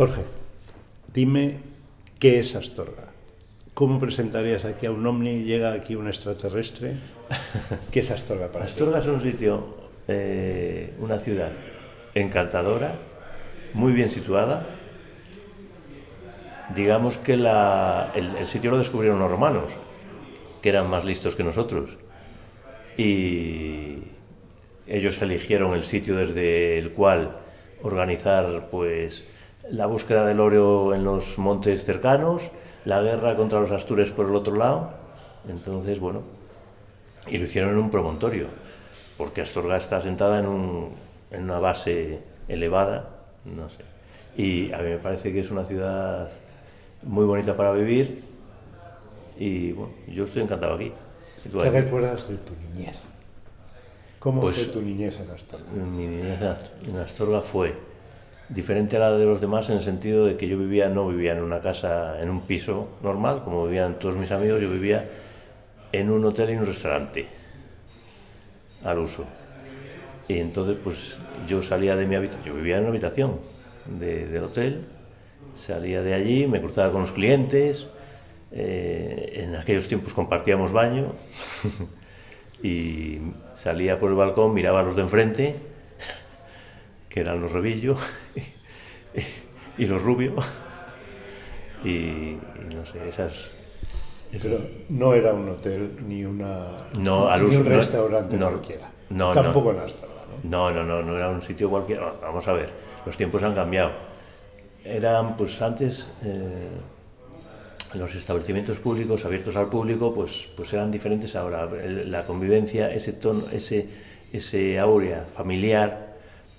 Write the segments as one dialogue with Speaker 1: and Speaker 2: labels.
Speaker 1: Jorge, dime qué es Astorga. ¿Cómo presentarías aquí a un ovni? ¿Llega aquí un extraterrestre? ¿Qué es Astorga para ti?
Speaker 2: Astorga es un sitio, eh, una ciudad encantadora, muy bien situada. Digamos que la- el sitio lo descubrieron los romanos, que eran más listos que nosotros. Y ellos eligieron el sitio desde el cual organizar pues la búsqueda del oro en los montes cercanos, la guerra contra los astures por el otro lado. Entonces, bueno, y lo hicieron en un promontorio, porque Astorga está asentada en, un- en una base elevada, no sé. Y a mí me parece que es una ciudad muy bonita para vivir y bueno, yo estoy encantado aquí. ¿Y tú
Speaker 1: ¿Qué recuerdas de tu niñez? ¿Cómo
Speaker 2: Pues-
Speaker 1: fue tu niñez en Astorga?
Speaker 2: Mi niñez en Astorga fue diferente a la de los demás en el sentido de que yo vivía, no vivía en una casa, en un piso normal, como vivían todos mis amigos, yo vivía en un hotel y un restaurante, al uso. Y entonces, pues yo salía de mi habitación, yo vivía en una habitación de- del hotel, salía de allí, me cruzaba con los clientes, eh, en aquellos tiempos compartíamos baño, y salía por el balcón, miraba a los de enfrente, que eran los Revillo y, los Rubio, y, y no sé, esas...
Speaker 1: Pero no era un hotel ni, una,
Speaker 2: No,
Speaker 1: ni un
Speaker 2: no-
Speaker 1: restaurante
Speaker 2: no,
Speaker 1: cualquiera.
Speaker 2: no, no.
Speaker 1: Tampoco en Astorga, ¿no?
Speaker 2: No, no, no, no era un sitio cualquiera. Vamos a ver, los tiempos han cambiado. Eran, pues antes, eh, los establecimientos públicos abiertos al público, pues, pues eran diferentes ahora. La convivencia, ese tono, ese, ese áurea familiar,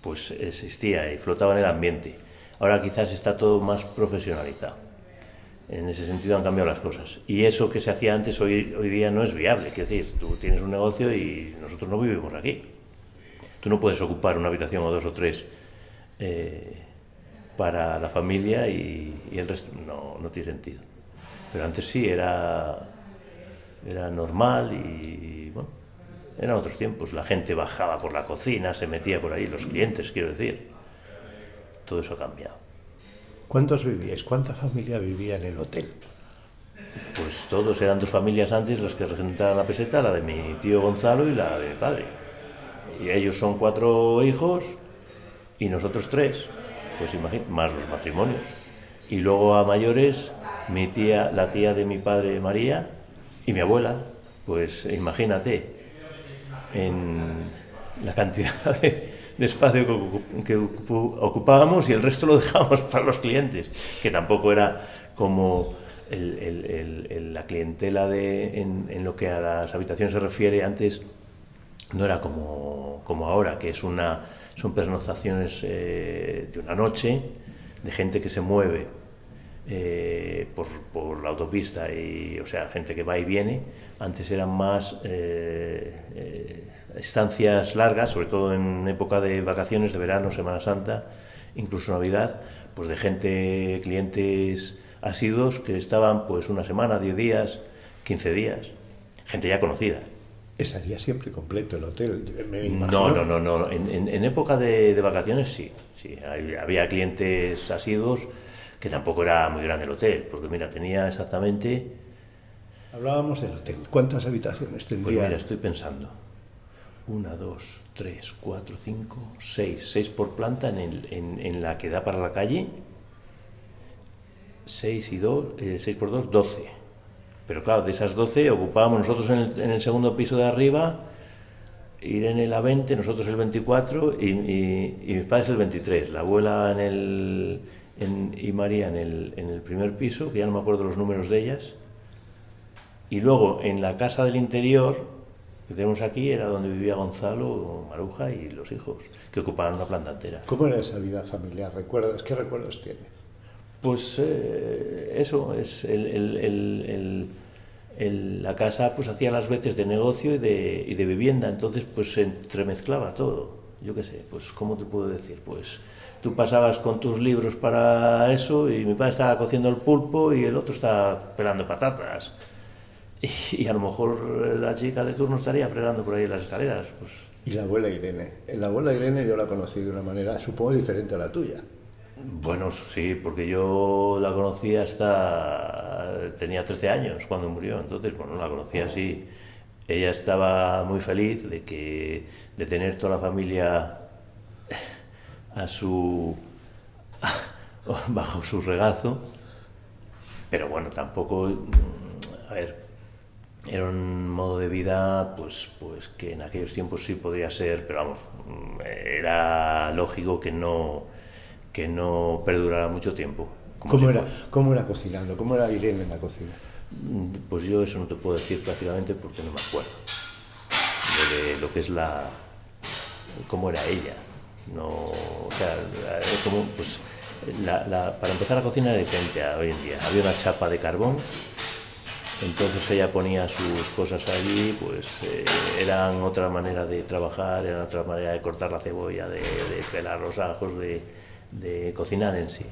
Speaker 2: pues existía y flotaba en el ambiente. Ahora quizás está todo más profesionalizado. En ese sentido han cambiado las cosas. Y eso que se hacía antes hoy, hoy día no es viable. Quiero decir, tú tienes un negocio y nosotros no vivimos aquí. Tú no puedes ocupar una habitación o dos o tres eh, para la familia y, y el resto no, no tiene sentido. Pero antes sí, era, era normal y bueno, eran otros tiempos. La gente bajaba por la cocina, se metía por ahí, los clientes, quiero decir. Todo eso ha cambiado.
Speaker 1: ¿Cuántos vivíais? ¿Cuánta familia vivía en el hotel?
Speaker 2: Pues todos eran dos familias antes las que representaban la peseta, la de mi tío Gonzalo y la de mi padre. Y ellos son cuatro hijos y nosotros tres, pues imagínate, más los matrimonios. Y luego a mayores, mi tía, la tía de mi padre María y mi abuela, pues imagínate, en la cantidad de, espacio que, ocupábamos y el resto lo dejábamos para los clientes, que tampoco era como la clientela de, en, en lo que a las habitaciones se refiere antes, no era como, como ahora, que es una, son pernoctaciones eh, de una noche, de gente que se mueve eh, por, por la autopista, y, o sea, gente que va y viene. Antes eran más eh, eh, estancias largas, sobre todo en época de vacaciones, de verano, Semana Santa, incluso Navidad, pues de gente, clientes asiduos que estaban pues una semana, 10 días, 15 días, gente ya conocida.
Speaker 1: Estaría siempre completo el hotel, me imagino.
Speaker 2: No, no, no, no. En, en- en época de, de vacaciones sí. sí. Hay- Había clientes asiduos que tampoco era muy grande el hotel, porque mira, tenía exactamente.
Speaker 1: Hablábamos del hotel. ¿Cuántas habitaciones
Speaker 2: Pues
Speaker 1: tendría?
Speaker 2: mira, estoy pensando. Una, dos, tres, cuatro, cinco, seis. Seis por planta en, el- en- en la que da para la calle. Seis y dos, eh, seis por dos, doce. Pero claro, de esas doce ocupábamos nosotros en el, en el segundo piso de arriba, Irene la 20, nosotros el 24 y, y, y mis padres el 23. La abuela en el, en- y María en el, en el primer piso, que ya no me acuerdo los números de ellas. Y luego en la casa del interior, que tenemos aquí, era donde vivía Gonzalo, Maruja y los hijos, que ocupaban una planta entera.
Speaker 1: ¿Cómo era esa vida familiar? ¿Recuerdas? ¿Qué recuerdos tienes?
Speaker 2: Pues eh, eso, es el, la casa pues hacía las veces de negocio y de, y de vivienda, entonces pues se entremezclaba todo. Yo qué sé, pues ¿cómo te puedo decir? Pues tú pasabas con tus libros para eso y mi padre estaba cociendo el pulpo y el otro estaba pelando patatas. Y, y a lo mejor la chica de turno estaría fregando por ahí las escaleras. Pues
Speaker 1: Y la abuela Irene. La abuela Irene yo la conocí de una manera, supongo, diferente a la tuya.
Speaker 2: Bueno, sí, porque yo la conocí hasta... tenía 13 años cuando murió, entonces, bueno, la conocí así. Ella estaba muy feliz de, que, de tener toda la familia a su... bajo su regazo, pero bueno, tampoco... A ver, era un modo de vida pues, pues que en aquellos tiempos sí podría ser, pero vamos, era lógico que no que no perdurara mucho tiempo.
Speaker 1: ¿Cómo, era, ¿Cómo era cocinando? ¿Cómo era Irene en la cocina?
Speaker 2: Mm, pues yo eso no te puedo decir prácticamente porque no me acuerdo de lo que es la... cómo era ella. No, o sea, como, pues, la, para empezar la cocina era diferente a hoy en día. Había una chapa de carbón, entonces ella ponía sus cosas allí, pues eh, eran otra manera de trabajar, era otra manera de cortar la cebolla, de, pelar los ajos, de, cocinar en sí.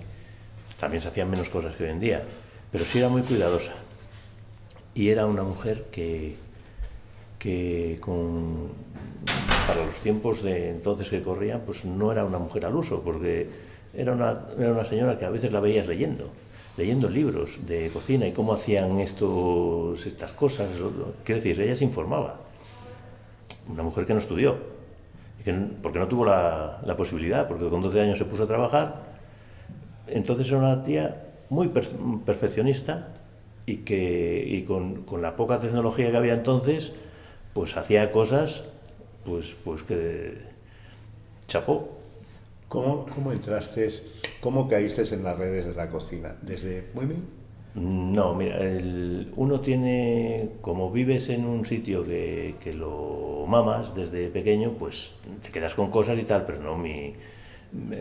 Speaker 2: También se hacían menos cosas que hoy en día, pero sí era muy cuidadosa. Y era una mujer que, que para los tiempos de entonces que corrían, pues no era una mujer al uso, porque era una, era una señora que a veces la veías leyendo, leyendo libros de cocina y cómo hacían estos, estas cosas. Quiero decir, ella se informaba. Una mujer que no estudió, porque no tuvo la, la, posibilidad, porque con 12 años se puso a trabajar. Entonces era una tía muy perfeccionista y que y con, la poca tecnología que había entonces, pues hacía cosas pues, pues que chapó.
Speaker 1: ¿Cómo, ¿Cómo entraste, cómo caíste en las redes de la cocina? ¿Desde muy bien?
Speaker 2: No, mira, el, uno tiene, como vives en un sitio que, que, lo mamas desde pequeño, pues te quedas con cosas y tal, pero no, mi,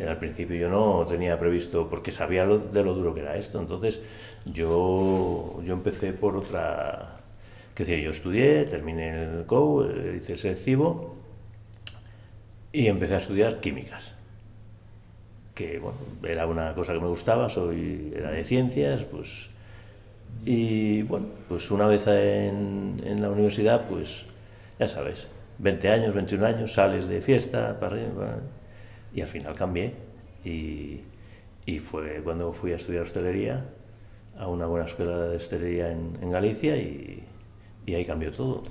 Speaker 2: al principio yo no tenía previsto, porque sabía de lo duro que era esto, entonces yo, yo empecé por otra, que decir, yo estudié, terminé el COU, hice el selectivo y empecé a estudiar químicas que bueno, era una cosa que me gustaba, soy, era de ciencias, pues y bueno, pues una vez en, la universidad, pues ya sabes, 20 años, 21 años, sales de fiesta para y al final cambié. Y, y, fue cuando fui a estudiar hostelería a una buena escuela de hostelería en, en Galicia y, y, ahí cambió todo.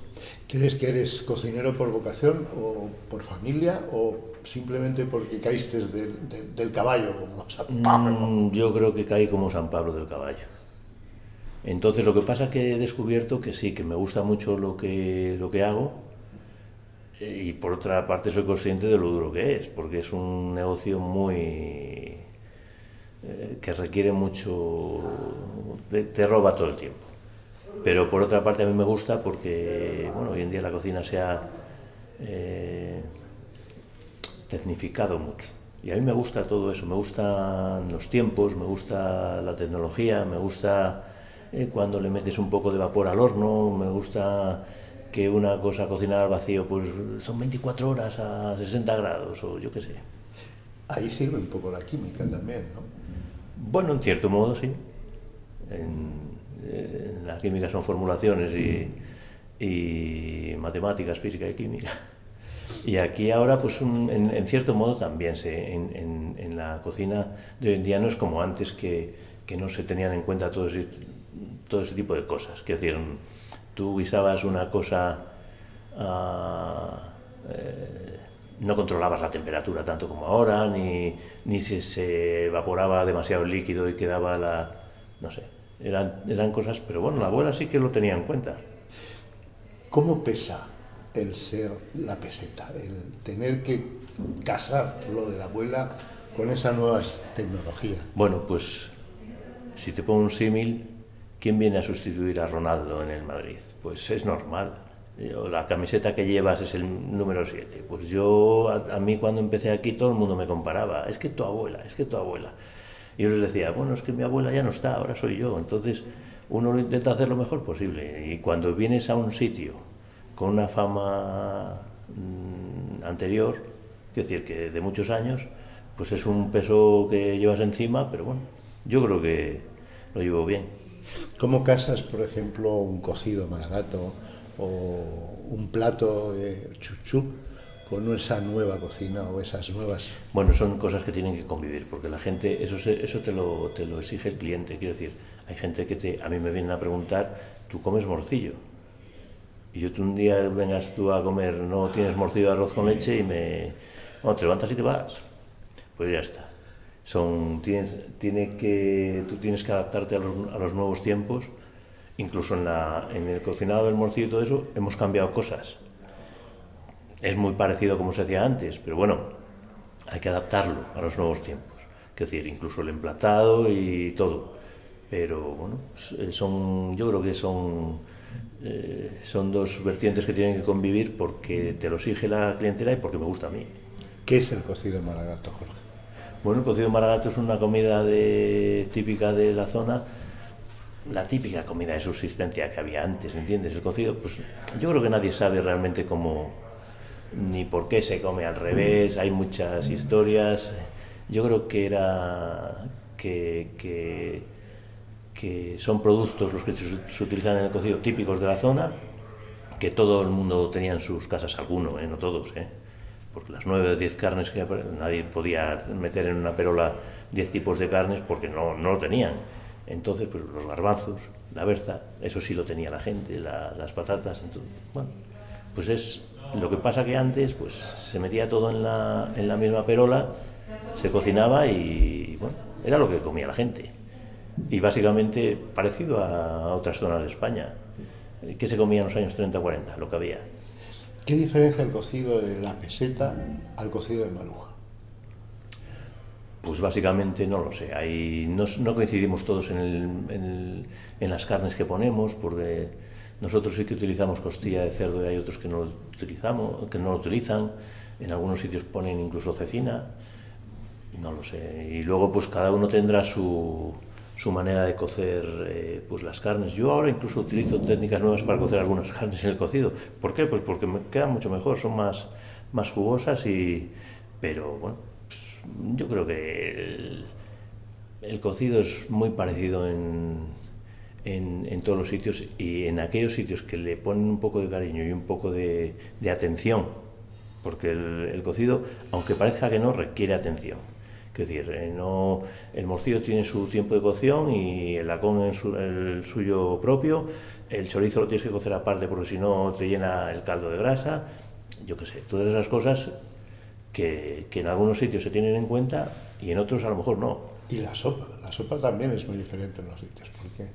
Speaker 1: ¿Crees que eres cocinero por vocación o por familia o simplemente porque caíste del, del, caballo como San Pablo?
Speaker 2: Mm, yo creo que caí como San Pablo del caballo. Entonces lo que pasa es que he descubierto que sí, que me gusta mucho lo que, lo que hago eh, y por otra parte soy consciente de lo duro que es, porque es un negocio muy... Eh, que requiere mucho... Te, roba todo el tiempo. Pero por otra parte a mí me gusta porque, bueno, hoy en día la cocina se ha eh, tecnificado mucho. Y a mí me gusta todo eso, me gustan los tiempos, me gusta la tecnología, me gusta eh, cuando le metes un poco de vapor al horno, me gusta que una cosa cocinada al vacío pues son 24 horas a 60 grados o yo qué sé.
Speaker 1: Ahí sirve un poco la química también, ¿no?
Speaker 2: Bueno, en cierto modo sí. En, la química son formulaciones y, y, matemáticas, física y química. Y aquí ahora, pues en, en, cierto modo también se, en, en, la cocina de hoy en día no es como antes que, que no se tenían en cuenta todos todo ese tipo de cosas. que decir, tú guisabas una cosa, uh, eh, no controlabas la temperatura tanto como ahora, ni, ni si se evaporaba demasiado el líquido y quedaba la... no sé, eran, eran cosas, pero bueno, la abuela sí que lo tenía en cuenta.
Speaker 1: ¿Cómo pesa el ser la peseta, el tener que casar lo de la abuela con esa nueva tecnología?
Speaker 2: Bueno, pues si te pongo un símil, ¿quién viene a sustituir a Ronaldo en el Madrid? Pues es normal. La camiseta que llevas es el número 7. Pues yo, a, mí cuando empecé aquí, todo el mundo me comparaba. Es que tu abuela, es que tu abuela. Y yo les decía, bueno, es que mi abuela ya no está, ahora soy yo. Entonces, uno intenta hacer lo mejor posible. Y cuando vienes a un sitio con una fama mmm, anterior, es decir, que de muchos años, pues es un peso que llevas encima, pero bueno, yo creo que lo llevo bien.
Speaker 1: ¿Cómo casas, por ejemplo, un cocido maragato o un plato de chuchu con esa nueva cocina o esas nuevas...
Speaker 2: Bueno, son cosas que tienen que convivir, porque la gente, eso, eso te, lo, te lo exige el cliente. Quiero decir, hay gente que te, a mí me vienen a preguntar, ¿tú comes morcillo? Y yo tú un día vengas tú a comer, no tienes morcillo de arroz con leche y me... Bueno, te levantas y te vas. Pues ya está. Son, tienes, tiene que, tú tienes que adaptarte a los, a los nuevos tiempos. Incluso en, la, en el cocinado del morcillo y todo eso hemos cambiado cosas es muy parecido como se hacía antes, pero bueno, hay que adaptarlo a los nuevos tiempos. Es decir, incluso el emplatado y todo. Pero bueno, son, yo creo que son, eh, son dos vertientes que tienen que convivir porque te lo exige la clientela y porque me gusta a mí.
Speaker 1: ¿Qué es el cocido maragato, Jorge?
Speaker 2: Bueno, el cocido maragato es una comida de, típica de la zona, la típica comida de subsistencia que había antes, ¿entiendes? El cocido, pues yo creo que nadie sabe realmente cómo, ni por qué se come al revés, hay muchas historias. Yo creo que era que, que, son productos los que se, utilizan en el cocido típicos de la zona, que todo el mundo tenía en sus casas, alguno, ¿eh? no todos, ¿eh? porque las nueve o diez carnes que nadie podía meter en una perola diez tipos de carnes porque no, no lo tenían. Entonces, pues los garbanzos, la berza, eso sí lo tenía la gente, las patatas, entonces, bueno, pues es lo que pasa que antes pues se metía todo en la, en la misma perola, se cocinaba y bueno, era lo que comía la gente. Y básicamente parecido a otras zonas de España. ¿Qué se comía en los años 30-40? Lo que había.
Speaker 1: ¿Qué diferencia el cocido de la peseta al cocido de maruja?
Speaker 2: Pues básicamente no lo sé. Ahí no, no coincidimos todos en, el, en, en, las carnes que ponemos, porque nosotros sí que utilizamos costilla de cerdo y hay otros que no lo utilizamos, que no lo utilizan. En algunos sitios ponen incluso cecina, no lo sé. Y luego pues cada uno tendrá su, su manera de cocer eh, pues las carnes. Yo ahora incluso utilizo técnicas nuevas para cocer algunas carnes en el cocido. ¿Por qué? Pues porque me quedan mucho mejor, son más, más jugosas y... Pero bueno, pues, yo creo que el, cocido es muy parecido en, en, todos los sitios y en aquellos sitios que le ponen un poco de cariño y un poco de, atención, porque el, cocido, aunque parezca que no, requiere atención. Es decir, eh, no, el morcillo tiene su tiempo de cocción y el lacón es el suyo propio, el chorizo lo tienes que cocer aparte porque si no te llena el caldo de grasa, yo qué sé, todas esas cosas que, que en algunos sitios se tienen en cuenta y en otros a lo mejor no.
Speaker 1: Y la sopa, la sopa también es muy diferente en los sitios, ¿por qué?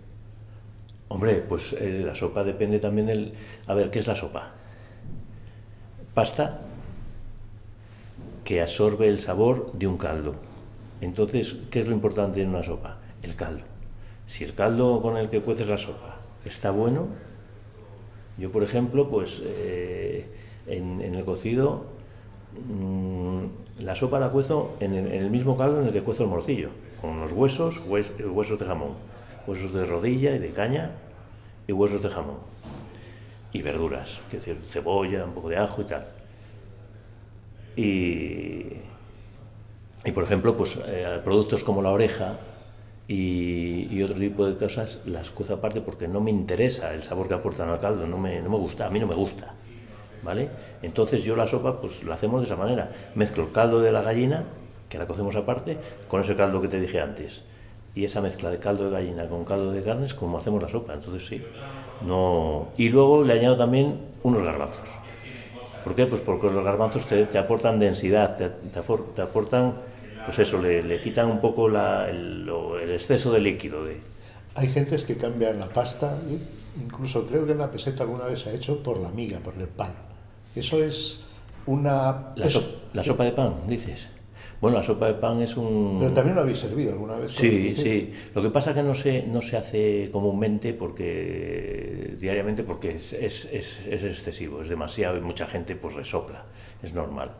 Speaker 2: Hombre, pues eh, la sopa depende también del... A ver, ¿qué es la sopa? Pasta que absorbe el sabor de un caldo. Entonces, ¿qué es lo importante en una sopa? El caldo. Si el caldo con el que cueces la sopa está bueno, yo por ejemplo, pues eh, en, el cocido, mm, la sopa la cuezo en el, mismo caldo en el que cuezo el morcillo, con los huesos, huesos de jamón huesos de rodilla y de caña y huesos de jamón. Y verduras, que decir, cebolla, un poco de ajo y tal. Y, y por ejemplo, pues eh, productos como la oreja y, otro tipo de cosas las cuezo aparte porque no me interesa el sabor que aportan al caldo, no me, no me gusta, a mí no me gusta. ¿Vale? Entonces yo la sopa pues la hacemos de esa manera. Mezclo el caldo de la gallina, que la cocemos aparte, con ese caldo que te dije antes y esa mezcla de caldo de gallina con caldo de carnes como hacemos la sopa. Entonces sí, no... Y luego le añado también unos garbanzos. ¿Por qué? Pues porque los garbanzos te, aportan densidad, te, te, aportan, pues eso, le, le quitan un poco la, el, el, exceso de líquido. De...
Speaker 1: Hay gentes que cambian la pasta, incluso creo que en la peseta alguna vez se ha hecho por la miga, por el pan. Eso es una...
Speaker 2: La, la sopa de pan, dices. Bueno, la sopa de pan es un...
Speaker 1: Pero también lo habéis servido alguna vez.
Speaker 2: Sí, sí. Lo que pasa es que no se, no se hace comúnmente porque diariamente porque es, es, es, es excesivo, es demasiado y mucha gente pues resopla, es normal.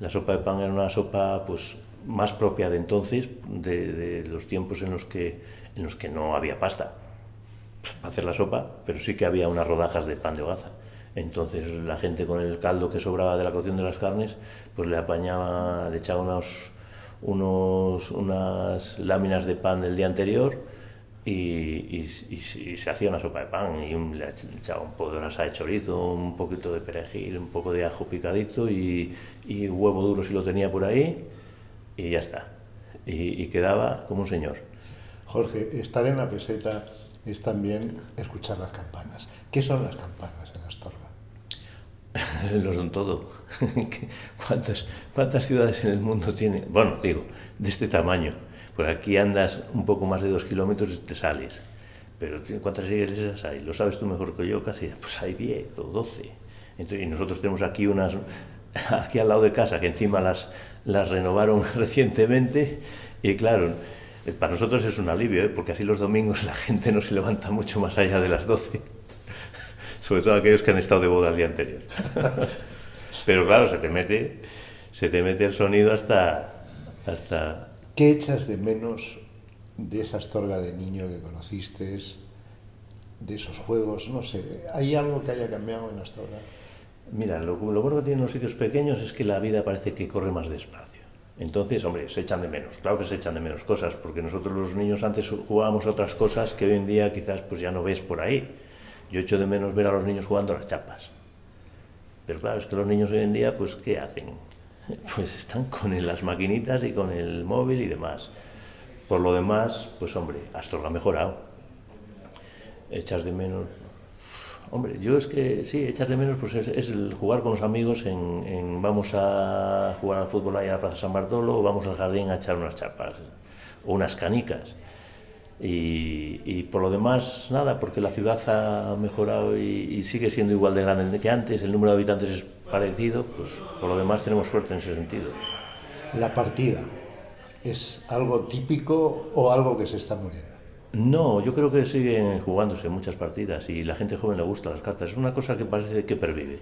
Speaker 2: La sopa de pan era una sopa pues más propia de entonces, de, los tiempos en los que, en los que no había pasta para hacer la sopa, pero sí que había unas rodajas de pan de hogaza. Entonces la gente con el caldo que sobraba de la cocción de las carnes, pues le apañaba, le echaba unos, unos, unas láminas de pan del día anterior y, se hacía una sopa de pan y un, le echaba un poco de grasa de chorizo, un poquito de perejil, un poco de ajo picadito y, huevo duro si lo tenía por ahí y ya está. Y, quedaba como un señor.
Speaker 1: Jorge, estar en la peseta es también escuchar las campanas. ¿Qué son las campanas en Astorga?
Speaker 2: lo son todo. ¿Cuántas, ¿Cuántas ciudades en el mundo tiene? Bueno, digo, de este tamaño por aquí andas un poco más de dos kilómetros y te sales. Pero ¿cuántas iglesias hay? Lo sabes tú mejor que yo casi. Pues hay 10 o 12. Entonces, y nosotros tenemos aquí unas, aquí al lado de casa, que encima las, las renovaron recientemente. Y claro, para nosotros es un alivio, ¿eh? porque así los domingos la gente no se levanta mucho más allá de las 12. Sobre todo aquellos que han estado de boda el día anterior. Pero claro, se te mete, se te mete el sonido hasta, hasta,
Speaker 1: ¿Qué echas de menos de esa Astorga de niño que conociste, de esos juegos? No sé, ¿hay algo que haya cambiado en Astorga?
Speaker 2: Mira, lo, lo bueno que tienen los sitios pequeños es que la vida parece que corre más despacio. Entonces, hombre, se echan de menos, claro que se echan de menos cosas, porque nosotros los niños antes jugábamos otras cosas que hoy en día quizás pues ya no ves por ahí. Yo echo de menos ver a los niños jugando a las chapas. Pero claro, es que los niños hoy en día, pues, ¿qué hacen? pues están con las maquinitas y con el móvil y demás. Por lo demás, pues hombre, Astorga ha mejorado. Echas de menos. Hombre, yo es que sí, echas de menos pues es, el jugar con los amigos en, vamos a jugar al fútbol ahí a la Plaza San Bartolo vamos al jardín a echar unas chapas o unas canicas. Y, por lo demás, nada, porque la ciudad ha mejorado y, sigue siendo igual de grande que antes, el número de habitantes es parecido, pues por lo demás tenemos suerte en ese sentido.
Speaker 1: ¿La partida es algo típico o algo que se está muriendo?
Speaker 2: No, yo creo que siguen jugándose muchas partidas y la gente joven le gusta las cartas. Es una cosa que parece que pervive.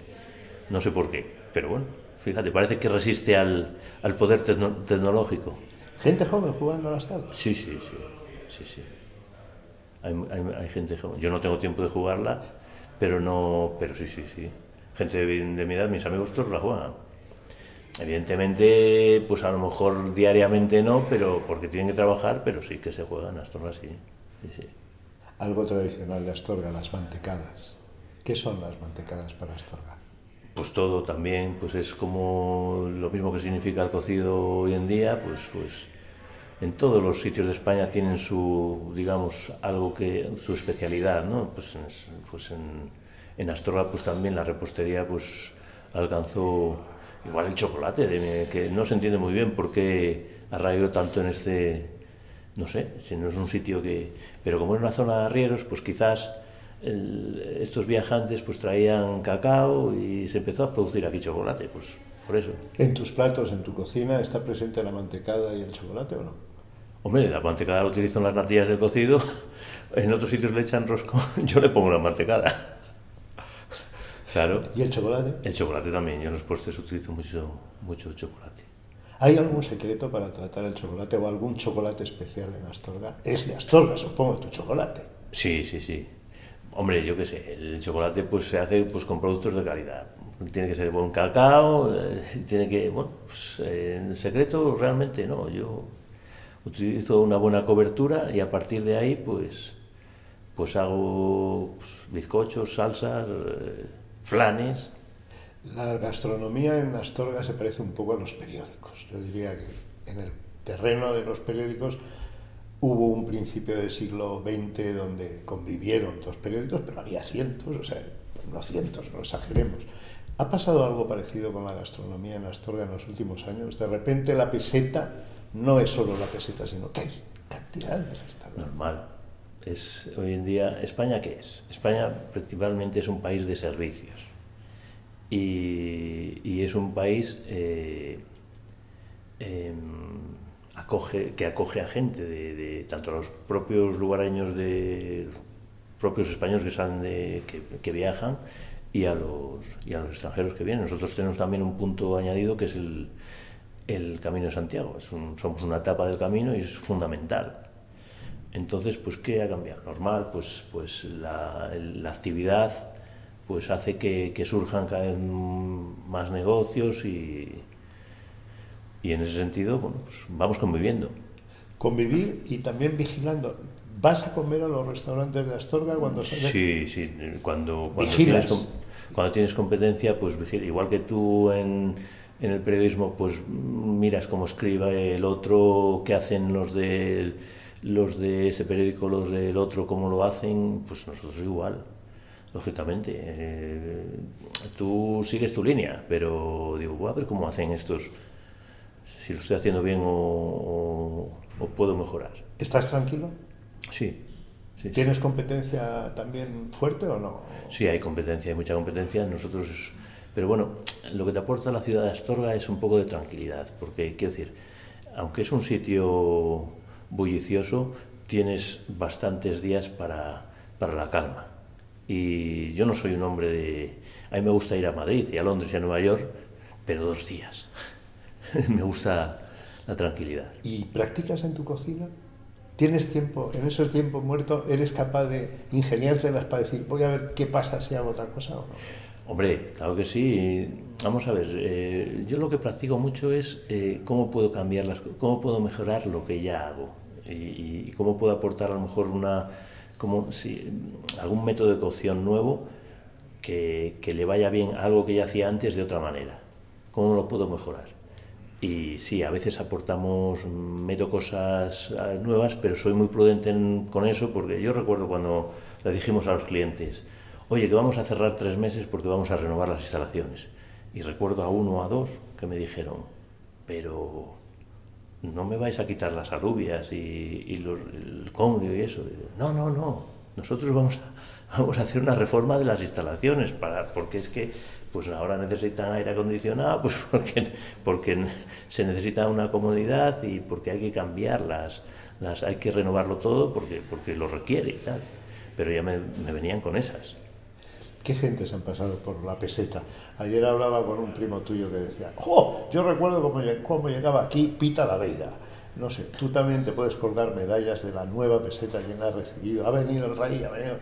Speaker 2: No sé por qué, pero bueno, fíjate, parece que resiste al, al poder tecnológico.
Speaker 1: ¿Gente joven jugando a las cartas?
Speaker 2: Sí, sí, sí sí, sí. Hay, hay, gente Yo no tengo tiempo de jugarla, pero no, pero sí, sí, sí. Gente de, mi edad, mis amigos todos la juegan. Evidentemente, pues a lo mejor diariamente no, pero porque tienen que trabajar, pero sí que se juegan Astorga, sí.
Speaker 1: Algo tradicional de Astorga, las mantecadas. ¿Qué son las mantecadas para Astorga?
Speaker 2: Pues todo también, pues es como lo mismo que significa el cocido hoy en día, pues, pues en todos los sitios de España tienen su, digamos, algo que, su especialidad, ¿no? Pues, pues en, en, Astorga pues también la repostería pues alcanzó igual el chocolate, que no se entiende muy bien por qué arraigó tanto en este, no sé, si no es un sitio que, pero como es una zona de arrieros, pues quizás estos viajantes pues traían cacao y se empezó a producir aquí chocolate, pues por eso.
Speaker 1: ¿En tus platos, en tu cocina, está presente la mantecada y el chocolate o no?
Speaker 2: Hombre, la mantecada la utilizo en las natillas del cocido, en otros sitios le echan rosco, yo le pongo la mantecada. Claro.
Speaker 1: ¿Y el chocolate?
Speaker 2: El chocolate también, yo en los postres utilizo mucho, mucho chocolate.
Speaker 1: ¿Hay algún secreto para tratar el chocolate o algún chocolate especial en Astorga? Es de Astorga, supongo, tu chocolate.
Speaker 2: Sí, sí, sí. Hombre, yo qué sé, el chocolate pues se hace pues con productos de calidad. Tiene que ser buen cacao, eh, tiene que, bueno, pues en secreto realmente no, yo utilizo una buena cobertura y a partir de ahí pues, pues hago pues, bizcochos, salsas, eh, flanes.
Speaker 1: La gastronomía en Astorga se parece un poco a los periódicos. Yo diría que en el terreno de los periódicos hubo un principio del siglo XX donde convivieron dos periódicos, pero había cientos, o sea, no cientos, no exageremos. ¿Ha pasado algo parecido con la gastronomía en Astorga en los últimos años? De repente la peseta no es solo la peseta, sino que hay cantidades de restaurantes.
Speaker 2: Normal. Es, hoy en día, ¿España qué es? España principalmente es un país de servicios. Y, es un país eh, em, acoge, que acoge a gente, de, tanto a los propios lugareños, de propios españoles que, salen de, que, viajan, y a, los, y a los extranjeros que vienen. Nosotros tenemos también un punto añadido que es el, el Camino de Santiago. Es somos una etapa del camino y es fundamental. Entonces, pues, ¿qué ha cambiado? Normal, pues, pues la, actividad pues hace que, surjan cada vez más negocios y, y en ese sentido, bueno, pues vamos conviviendo.
Speaker 1: Convivir y también vigilando. ¿Vas a comer a los restaurantes de Astorga cuando
Speaker 2: sales? Sí, sí, cuando, cuando, tienes, cuando tienes competencia, pues igual que tú en, en, el periodismo, pues miras cómo escribe el otro, qué hacen los de, los de ese periódico, los del otro, cómo lo hacen, pues nosotros igual lógicamente. Eh, tú sigues tu línea, pero digo, voy a ver cómo hacen estos, si lo estoy haciendo bien o, puedo mejorar.
Speaker 1: ¿Estás tranquilo?
Speaker 2: Sí.
Speaker 1: ¿Tienes competencia también fuerte o no?
Speaker 2: Sí, hay competencia, hay mucha competencia. Nosotros, pero bueno, lo que te aporta la ciudad de Astorga es un poco de tranquilidad, porque quiero decir, aunque es un sitio bullicioso, tienes bastantes días para, para la calma y yo no soy un hombre de... A mí me gusta ir a Madrid y a Londres y a Nueva York, pero dos días. me gusta la tranquilidad.
Speaker 1: ¿Y practicas en tu cocina? ¿Tienes tiempo, en esos tiempos muertos, eres capaz de ingeniártelas para decir, voy a ver qué pasa si hago otra cosa o no?
Speaker 2: Hombre, claro que sí. Vamos a ver, eh, yo lo que practico mucho es eh, cómo puedo cambiar las cómo puedo mejorar lo que ya hago y, y cómo puedo aportar a lo mejor una, como si algún método de cocción nuevo que, que, le vaya bien algo que ya hacía antes de otra manera. ¿Cómo lo puedo mejorar? Y sí, a veces aportamos, meto cosas ah, nuevas, pero soy muy prudente con eso porque yo recuerdo cuando le dijimos a los clientes, oye, que vamos a cerrar tres meses porque vamos a renovar las instalaciones. Y recuerdo a uno o a dos que me dijeron, pero no me vais a quitar las alubias y, los, el congrio y eso. No, no, no, nosotros vamos a, vamos a hacer una reforma de las instalaciones, para, porque es que pues ahora necesitan aire acondicionado, pues porque, porque se necesita una comodidad y porque hay que cambiarlas, las, hay que renovarlo todo porque, porque lo requiere y tal. Pero ya me, me venían con esas.
Speaker 1: ¿Qué gentes han pasado por la peseta? Ayer hablaba con un primo tuyo que decía, ¡Oh! Yo recuerdo cómo, cómo llegaba aquí Pita la Veiga. No sé, tú también te puedes colgar medallas de la nueva peseta que has recibido. ¿Ha venido el rey? ¿Ha venido?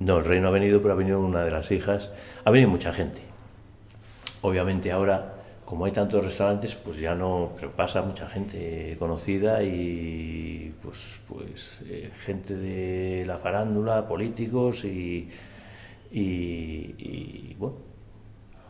Speaker 2: No, el rey no ha venido, pero ha venido una de las hijas. Ha venido mucha gente. Obviamente ahora, como hay tantos restaurantes, pues ya no, pero pasa mucha gente conocida y pues, pues eh, gente de la farándula, políticos y y, bueno,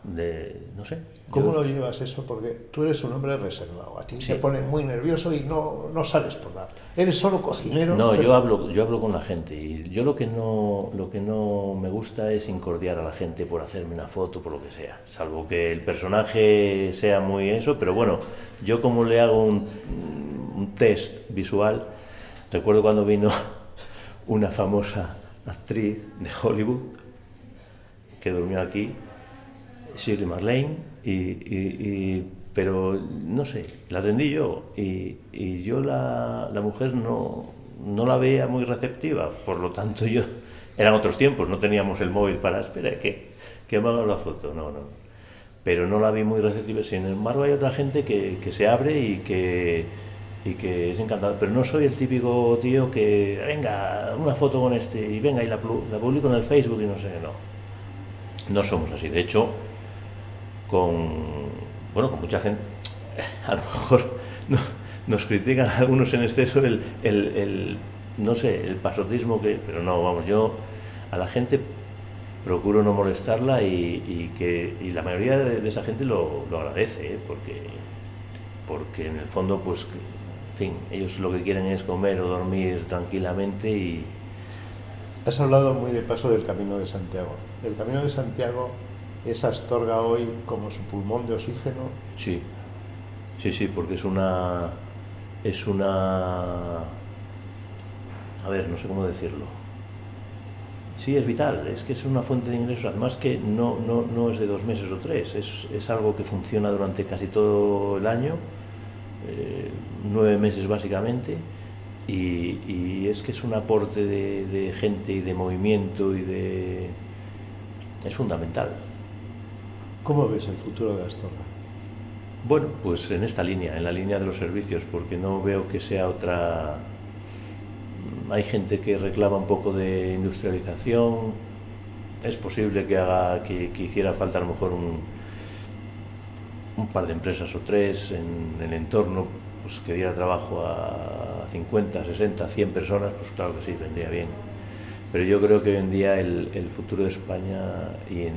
Speaker 2: de, no sé.
Speaker 1: ¿Cómo lo llevas eso? Porque tú eres un hombre reservado, a ti te pone muy nervioso y no, no sales por nada. Eres solo cocinero.
Speaker 2: No, yo, hablo, yo hablo con la gente y yo lo que, no, lo que no me gusta es incordiar a la gente por hacerme una foto, por lo que sea, salvo que el personaje sea muy eso, pero bueno, yo como le hago un, un test visual, recuerdo cuando vino una famosa actriz de Hollywood que durmió aquí, Shirley Marlene, y, pero no sé, la atendí yo y, yo la, la, mujer no, no la veía muy receptiva, por lo tanto yo, eran otros tiempos, no teníamos el móvil para, espera, que, que me haga la foto, no, no. Pero no la vi muy receptiva, sin embargo hay otra gente que, que se abre y que, y que es encantado, pero no soy el típico tío que, venga, una foto con este y venga y la publico en el Facebook y no sé, no no somos así. De hecho, con, bueno, con mucha gente, a lo mejor nos critican algunos en exceso el, el, no sé, el pasotismo que, pero no, vamos, yo a la gente procuro no molestarla y, que y la mayoría de, esa gente lo, agradece, ¿eh? porque, porque en el fondo, pues, en fin, ellos lo que quieren es comer o dormir tranquilamente y...
Speaker 1: Has hablado muy de paso del Camino de Santiago el Camino de Santiago es Astorga hoy como su pulmón de oxígeno.
Speaker 2: Sí, sí, sí, porque es una. Es una. A ver, no sé cómo decirlo. Sí, es vital, es que es una fuente de ingresos, además que no, no, no es de dos meses o tres, es, es, algo que funciona durante casi todo el año, eh, nueve meses básicamente, y, y, es que es un aporte de, de gente y de movimiento y de, es fundamental.
Speaker 1: ¿Cómo ves el futuro de Astorga?
Speaker 2: Bueno, pues en esta línea, en la línea de los servicios, porque no veo que sea otra... Hay gente que reclama un poco de industrialización, es posible que haga que, hiciera falta a lo mejor un, un par de empresas o tres en, el entorno pues, que diera trabajo a 50, 60, 100 personas, pues claro que sí, vendría bien. Pero yo creo que hoy en día el, el futuro de España y en,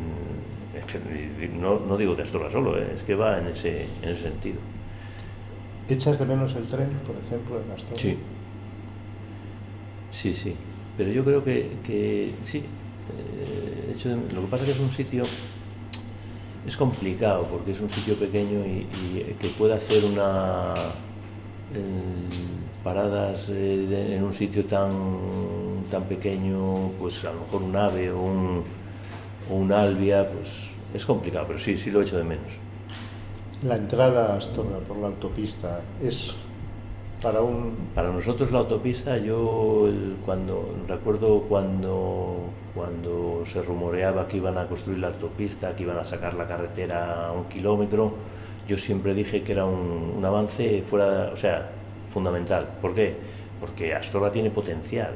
Speaker 2: no, no, digo de Astorga solo, ¿eh? es que va en ese, en ese sentido.
Speaker 1: ¿Echas de menos el tren, por ejemplo, en Astorga?
Speaker 2: Sí. Sí, sí. Pero yo creo que, que sí. Eh, hecho de, lo que pasa es que es un sitio es complicado porque es un sitio pequeño y, y que puede hacer una paradas eh, en un sitio tan tan pequeño pues a lo mejor un ave o un, o un albia pues es complicado pero sí sí lo echo de menos
Speaker 1: la entrada a Astorga por la autopista es para un
Speaker 2: para nosotros la autopista yo el, cuando recuerdo cuando cuando se rumoreaba que iban a construir la autopista, que iban a sacar la carretera a un kilómetro, yo siempre dije que era un, un avance fuera, o sea, fundamental. ¿Por qué? Porque Astorga tiene potencial.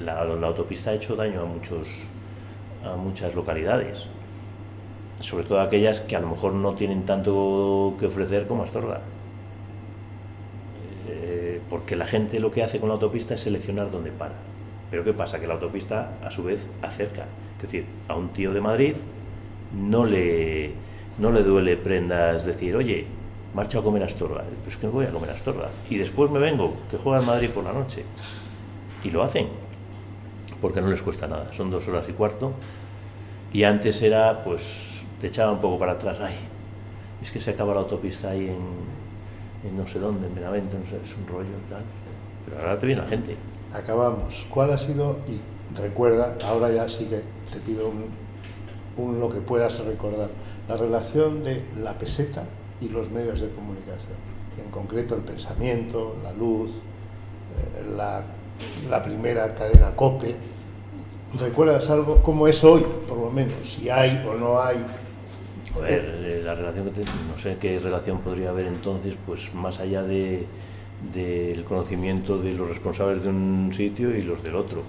Speaker 2: La, la, autopista ha hecho daño a, muchos, a muchas localidades, sobre todo aquellas que a lo mejor no tienen tanto que ofrecer como Astorga. Eh, porque la gente lo que hace con la autopista es seleccionar dónde para pero ¿qué pasa? Que la autopista a su vez acerca. Es decir, a un tío de Madrid no le, no le duele prendas decir, oye, marcha a comer Astorga. Pues que voy a comer Astorga. Y después me vengo, que juega en Madrid por la noche. Y lo hacen, porque no les cuesta nada. Son dos horas y cuarto. Y antes era, pues, te echaba un poco para atrás. Ay, es que se acaba la autopista ahí en, no sé dónde, en Benavente, no sé, es un rollo tal. Pero ahora te viene la gente
Speaker 1: acabamos. ¿Cuál ha sido, y recuerda, ahora ya sí que te pido un, un, lo que puedas recordar, la relación de la peseta y los medios de comunicación? En concreto el pensamiento, la luz, eh, la, la, primera cadena COPE. ¿Recuerdas algo? ¿Cómo es hoy, por lo menos? Si hay o no hay.
Speaker 2: A ver, la relación que te, no sé qué relación podría haber entonces, pues más allá de, del conocimiento de los responsables de un sitio y los del otro.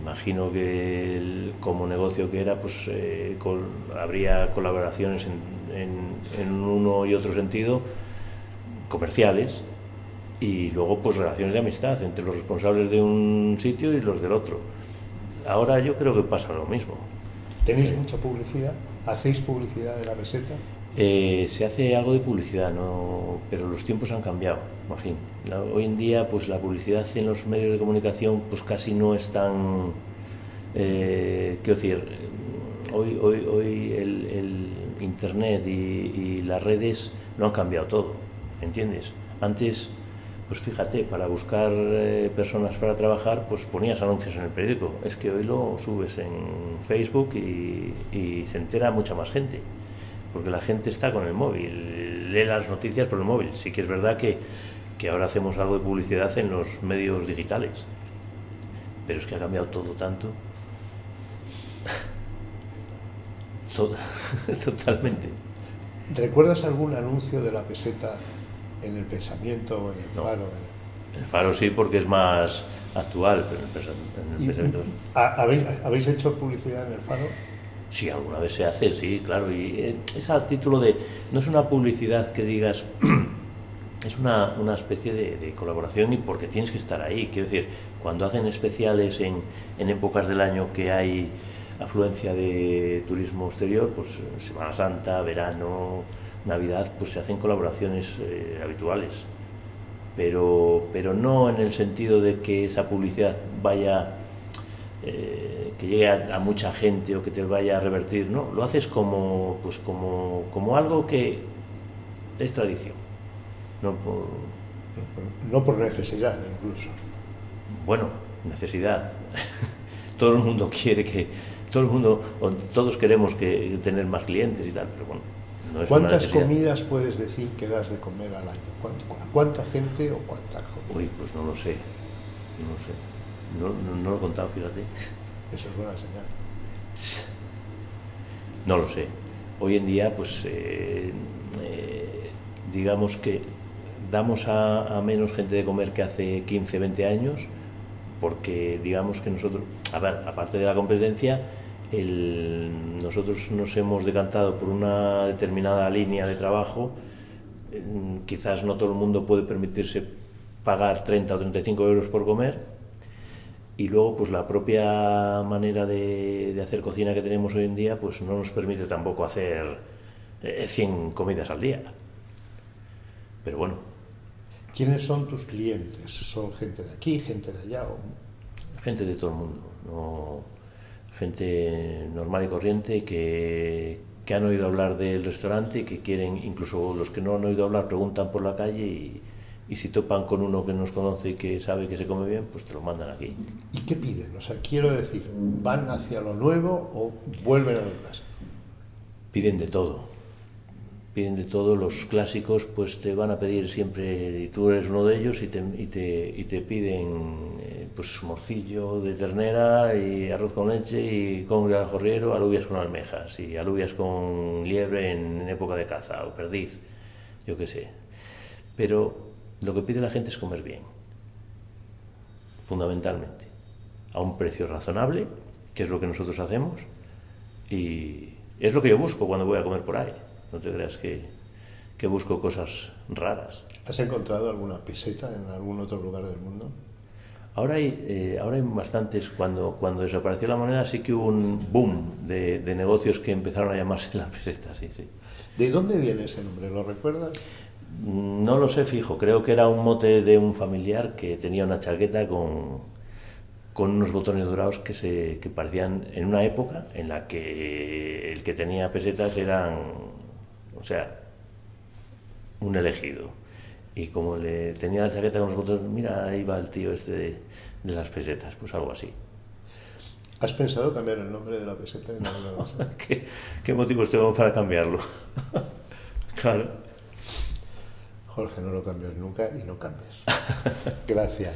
Speaker 2: Imagino que como negocio que era, pues eh, habría colaboraciones en, uno y otro sentido, comerciales, y luego pues relaciones de amistad entre los responsables de un sitio y los del otro. Ahora yo creo que pasa lo mismo.
Speaker 1: ¿Tenéis mucha publicidad? ¿Hacéis publicidad de la peseta?
Speaker 2: Eh, se hace algo de publicidad, ¿no? pero los tiempos han cambiado, imagino. La, hoy en día, pues la publicidad en los medios de comunicación, pues casi no es tan, eh, quiero decir, hoy, hoy, hoy el, el internet y, y, las redes no han cambiado todo, ¿entiendes? Antes, pues fíjate, para buscar eh, personas para trabajar, pues ponías anuncios en el periódico. Es que hoy lo subes en Facebook y, y se entera mucha más gente porque la gente está con el móvil, lee las noticias por el móvil. Sí que es verdad que, que ahora hacemos algo de publicidad en los medios digitales, pero es que ha cambiado todo tanto. Totalmente.
Speaker 1: ¿Recuerdas algún anuncio de la peseta en el pensamiento o en el
Speaker 2: no.
Speaker 1: faro?
Speaker 2: El faro sí, porque es más actual, pero en el, pensamiento.
Speaker 1: ¿Habéis, ¿Habéis hecho publicidad en el faro?
Speaker 2: Sí, alguna vez se hace, sí, claro. Y es a título de. No es una publicidad que digas. es una, una especie de, de, colaboración y porque tienes que estar ahí. Quiero decir, cuando hacen especiales en, en épocas del año que hay afluencia de turismo exterior, pues Semana Santa, verano, Navidad, pues se hacen colaboraciones eh, habituales. Pero, pero no en el sentido de que esa publicidad vaya eh, que llegue a, a, mucha gente o que te vaya a revertir, no, lo haces como, pues como, como algo que es tradición, no por...
Speaker 1: No por necesidad, incluso.
Speaker 2: Bueno, necesidad. todo el mundo quiere que, todo el mundo, todos queremos que tener más clientes y tal, pero bueno.
Speaker 1: No ¿Cuántas comidas puedes decir que das de comer al año? ¿A cuánta gente o cuántas comidas?
Speaker 2: Uy, pues no lo sé, no lo sé. No, no, no, lo he contado, fíjate.
Speaker 1: Eso es buena señal.
Speaker 2: No lo sé. Hoy en día, pues, eh, eh, digamos que damos a, a, menos gente de comer que hace 15, 20 años, porque digamos que nosotros, a ver, aparte de la competencia, el, nosotros nos hemos decantado por una determinada línea de trabajo, quizás no todo el mundo puede permitirse pagar 30 o 35 euros por comer y luego pues la propia manera de, de, hacer cocina que tenemos hoy en día pues no nos permite tampoco hacer 100 eh, comidas al día. Pero bueno.
Speaker 1: ¿Quiénes son tus clientes? ¿Son gente de aquí, gente de allá? O...
Speaker 2: Gente de todo el mundo, no, gente normal y corriente que, que han oído hablar del restaurante que quieren, incluso los que no han oído hablar preguntan por la calle y, y si topan con uno que nos conoce y que sabe que se come bien, pues te lo mandan aquí.
Speaker 1: ¿Y qué piden? O sea, quiero decir, ¿van hacia lo nuevo o vuelven a lo clásico?
Speaker 2: Piden de todo. Piden de todo. Los clásicos, pues te van a pedir siempre, y tú eres uno de ellos, y te, y te, y te piden eh, pues morcillo de ternera y arroz con leche y con jorriero, alubias con almejas y alubias con liebre en, en época de caza o perdiz, yo qué sé. Pero lo que pide la gente es comer bien, fundamentalmente, a un precio razonable, que es lo que nosotros hacemos, y es lo que yo busco cuando voy a comer por ahí. No te creas que, que busco cosas raras.
Speaker 1: ¿Has encontrado alguna peseta en algún otro lugar del mundo?
Speaker 2: Ahora hay, eh, ahora hay bastantes, cuando, cuando desapareció la moneda sí que hubo un boom de, de negocios que empezaron a llamarse la peseta, sí, sí.
Speaker 1: ¿De dónde viene ese nombre? ¿Lo recuerdas?
Speaker 2: No lo sé fijo, creo que era un mote de un familiar que tenía una chaqueta con, con unos botones dorados que, se, que parecían en una época en la que el que tenía pesetas eran, o sea, un elegido. Y como le tenía la chaqueta con los botones, mira, ahí va el tío este de, de las pesetas, pues algo así.
Speaker 1: ¿Has pensado cambiar el nombre de la peseta?
Speaker 2: ¿Qué, ¿Qué motivos tengo para cambiarlo? claro.
Speaker 1: Jorge, no lo cambies nunca y no cambies. Gracias.